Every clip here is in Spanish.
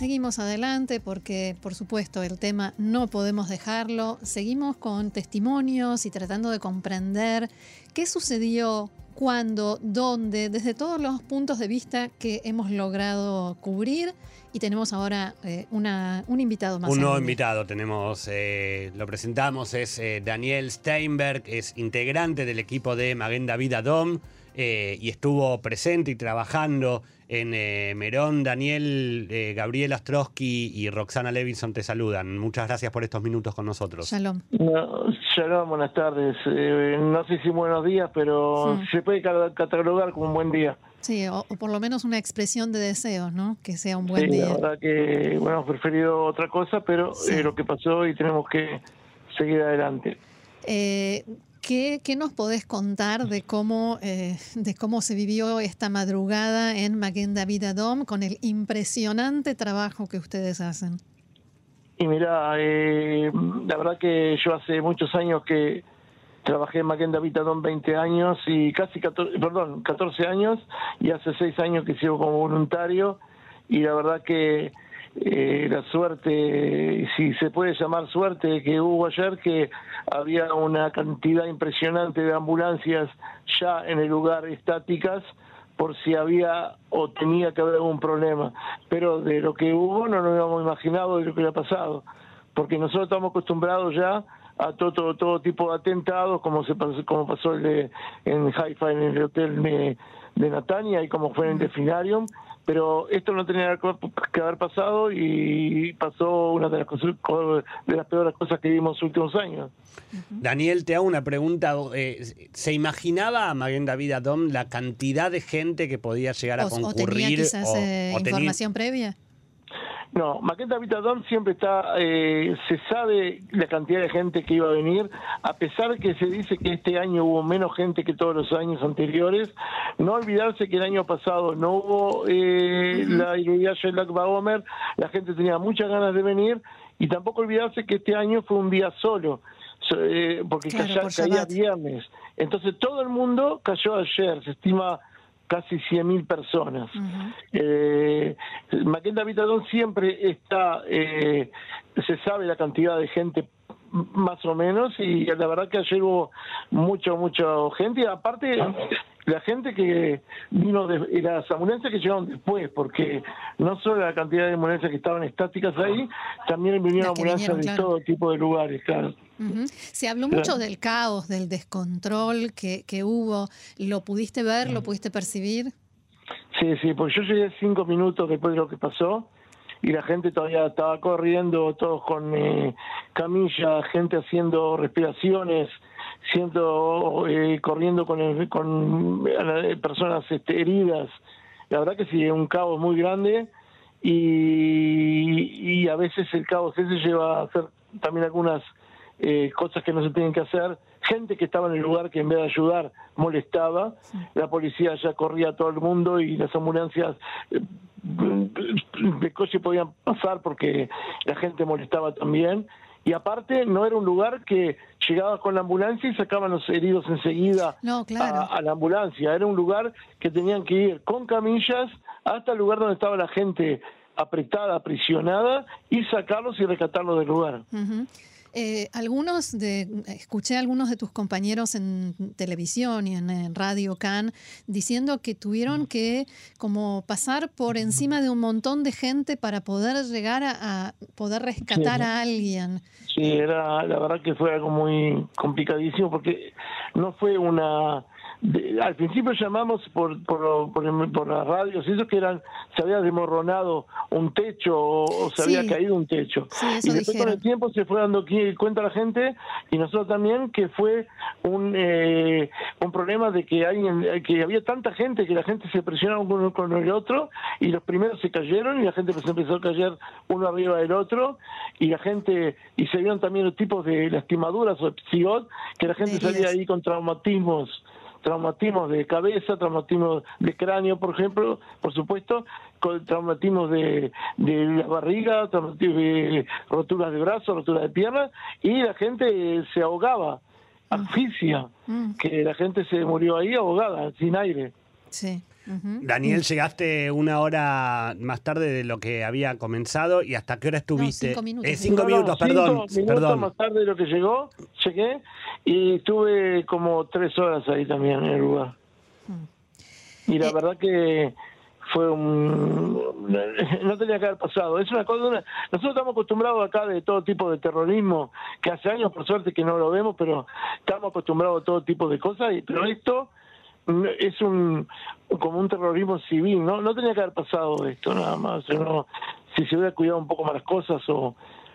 Seguimos adelante porque, por supuesto, el tema no podemos dejarlo. Seguimos con testimonios y tratando de comprender qué sucedió, cuándo, dónde, desde todos los puntos de vista que hemos logrado cubrir. Y tenemos ahora eh, una, un invitado más. Un nuevo invitado tenemos, eh, lo presentamos, es eh, Daniel Steinberg, es integrante del equipo de Maguen David Adom y estuvo presente y trabajando en Merón. Daniel, Gabriel Astrosky y Roxana Levinson te saludan. Muchas gracias por estos minutos con nosotros. Shalom. shalom, buenas tardes. no sé si buenos días, pero se puede catalogar como un buen día. Sí, o, por lo menos una expresión de deseos, ¿no? Que sea un buen sí, día. La verdad que, bueno, hemos preferido otra cosa, pero es lo que pasó y tenemos que seguir adelante. Eh, ¿qué, ¿qué, nos podés contar de cómo, eh, de cómo se vivió esta madrugada en Maguen David Adom con el impresionante trabajo que ustedes hacen? Y mira, eh, la verdad que yo hace muchos años que Trabajé en Maquenda Vitadón 20 años y casi 14, perdón, 14 años y hace 6 años que sigo como voluntario y la verdad que eh, la suerte, si se puede llamar suerte, que hubo ayer que había una cantidad impresionante de ambulancias ya en el lugar estáticas por si había o tenía que haber algún problema. Pero de lo que hubo no nos habíamos imaginado de lo que había pasado, porque nosotros estamos acostumbrados ya a todo, todo, tipo de atentados, como se pasó, como pasó el en Haifa en el hotel de, Natania y como fue en el Delfinarium, pero esto no tenía que haber pasado y pasó una de las, cosas, de las peores cosas que vimos en los últimos años. Daniel, te hago una pregunta. Eh, ¿Se imaginaba Maguen David Adom la cantidad de gente que podía llegar a concurrir? ¿O tenía quizás eh, información previa? No, Maqueta Vitadón siempre está, eh, se sabe la cantidad de gente que iba a venir, a pesar que se dice que este año hubo menos gente que todos los años anteriores. No olvidarse que el año pasado no hubo eh, la Shelak Baomer, la gente tenía muchas ganas de venir, y tampoco olvidarse que este año fue un día solo. Eh, porque caía viernes. Entonces todo el mundo cayó ayer, se estima casi 100.000 personas. Uh Vitadón siempre está, eh, se sabe la cantidad de gente más o menos y la verdad que ayer hubo mucho, mucha gente y aparte la gente que vino de las ambulancias que llegaron después, porque no solo la cantidad de ambulancias que estaban estáticas ahí, también vinieron ambulancias de todo tipo de lugares, claro. Se habló mucho del caos, del descontrol que, que hubo. ¿Lo pudiste ver? ¿Lo pudiste percibir? Sí, sí, porque yo llegué cinco minutos después de lo que pasó y la gente todavía estaba corriendo, todos con eh, camilla, gente haciendo respiraciones, siendo eh, corriendo con, con eh, personas este, heridas. La verdad que sí, es un caos muy grande y, y a veces el caos ese lleva a hacer también algunas eh, cosas que no se tienen que hacer, gente que estaba en el lugar que en vez de ayudar molestaba, la policía ya corría a todo el mundo y las ambulancias eh, de coche podían pasar porque la gente molestaba también. Y aparte no era un lugar que llegaba con la ambulancia y sacaban los heridos enseguida a, la ambulancia. Era un lugar que tenían que ir con camillas hasta el lugar donde estaba la gente apretada, aprisionada, y sacarlos y rescatarlos del lugar. Eh, algunos de, escuché a algunos de tus compañeros en televisión y en, Radio Can diciendo que tuvieron que como pasar por encima de un montón de gente para poder llegar a, poder rescatar a alguien. Sí, era la verdad que fue algo muy complicadísimo porque no fue una al principio llamamos por, por, por, las radios, eso que eran, se había desmoronado un techo o, se había caído un techo. y después con el tiempo se fue dando cuenta la gente y nosotros también que fue un, eh, un problema de que, hay, que había tanta gente que la gente se presionaba uno con el otro y los primeros se cayeron y la gente pues empezó a caer uno arriba del otro y la gente, y se vieron también los tipos de lastimaduras o psigot, que la gente salía ahí con traumatismos traumatismos de cabeza, traumatismos de cráneo, por ejemplo, por supuesto, con traumatismos de, de la barriga, traumatismos de roturas de brazos, roturas de piernas, y la gente se ahogaba, asfixia, Mm. que la gente se murió ahí ahogada, sin aire. Sí. Daniel, llegaste una hora más tarde de lo que había comenzado y hasta qué hora estuviste. cinco minutos. Eh, cinco No, no, minutos, cinco perdón, minutos perdón. más tarde de lo que llegó, llegué y estuve como tres horas ahí también en el lugar. Y la Eh, verdad que fue un... No tenía que haber pasado. Es una cosa... una- Nosotros estamos acostumbrados acá de todo tipo de terrorismo, que hace años por suerte que no lo vemos, pero estamos acostumbrados a todo tipo de cosas, y- pero esto mm, es un como un terrorismo civil, ¿no? No tenía que haber pasado esto nada más. no- si se hubiera cuidado un poco más las cosas o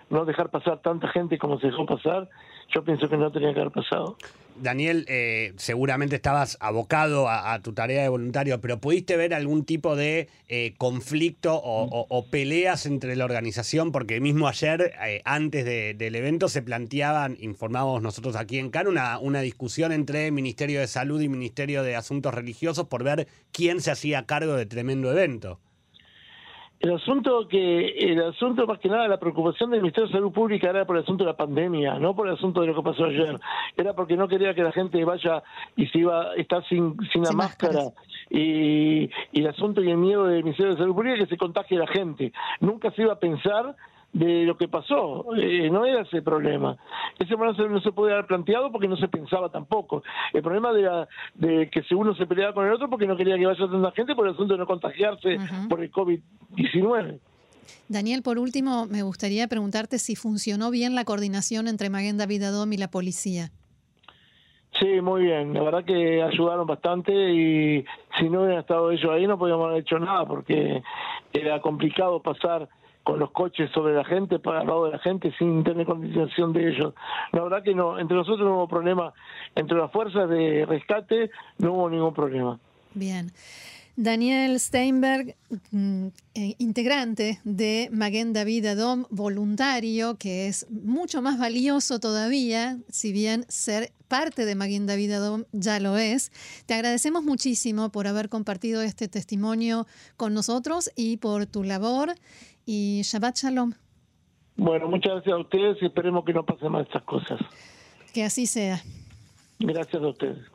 no dejar pasar tanta gente como se dejó pasar, yo pienso que no tenía que haber pasado. Daniel, eh, seguramente estabas abocado a, a tu tarea de voluntario, pero ¿pudiste ver algún tipo de eh, conflicto o, o- o peleas entre la organización? Porque mismo ayer, eh, antes de- del evento, se planteaban, informábamos nosotros aquí en CAN, una, una discusión entre Ministerio de Salud y Ministerio de Asuntos Religiosos por ver quién se hacía cargo de tremendo evento. El asunto que el asunto más que nada la preocupación del Ministerio de Salud Pública era por el asunto de la pandemia, no por el asunto de lo que pasó ayer. Era porque no quería que la gente vaya y se iba a estar sin, sin la Sin máscara. Y, y el asunto y el miedo del Ministerio de Salud Pública es que se contagie la gente. Nunca se iba a pensar de lo que pasó. Eh, no era ese problema. Ese problema no se- podía haber planteado porque no se pensaba tampoco. El problema de, la- de que si uno se peleaba con el otro porque no quería que vaya tanta gente por el asunto de no contagiarse por el COVID-19. Daniel, por último, me gustaría preguntarte si funcionó bien la coordinación entre Maguen David Adom y la policía. Sí, muy bien. La verdad que ayudaron bastante y si no hubieran estado ellos ahí no podíamos haber hecho nada porque era complicado pasar con los coches sobre la gente, para al lado de la gente, sin tener coordinación de ellos. La verdad que no, entre nosotros no hubo problema, entre las fuerzas de rescate no hubo ningún problema. Bien. Daniel Steinberg, mm, eh, integrante de Maguen David Adom, voluntario, que es mucho más valioso todavía, si bien ser parte de Maguen David Adom ya lo es. Te agradecemos muchísimo por haber compartido este testimonio con nosotros y por tu labor. Y Shabbat Shalom. Bueno, muchas gracias a ustedes y esperemos que no pasen más estas cosas. Que así sea. Gracias a ustedes.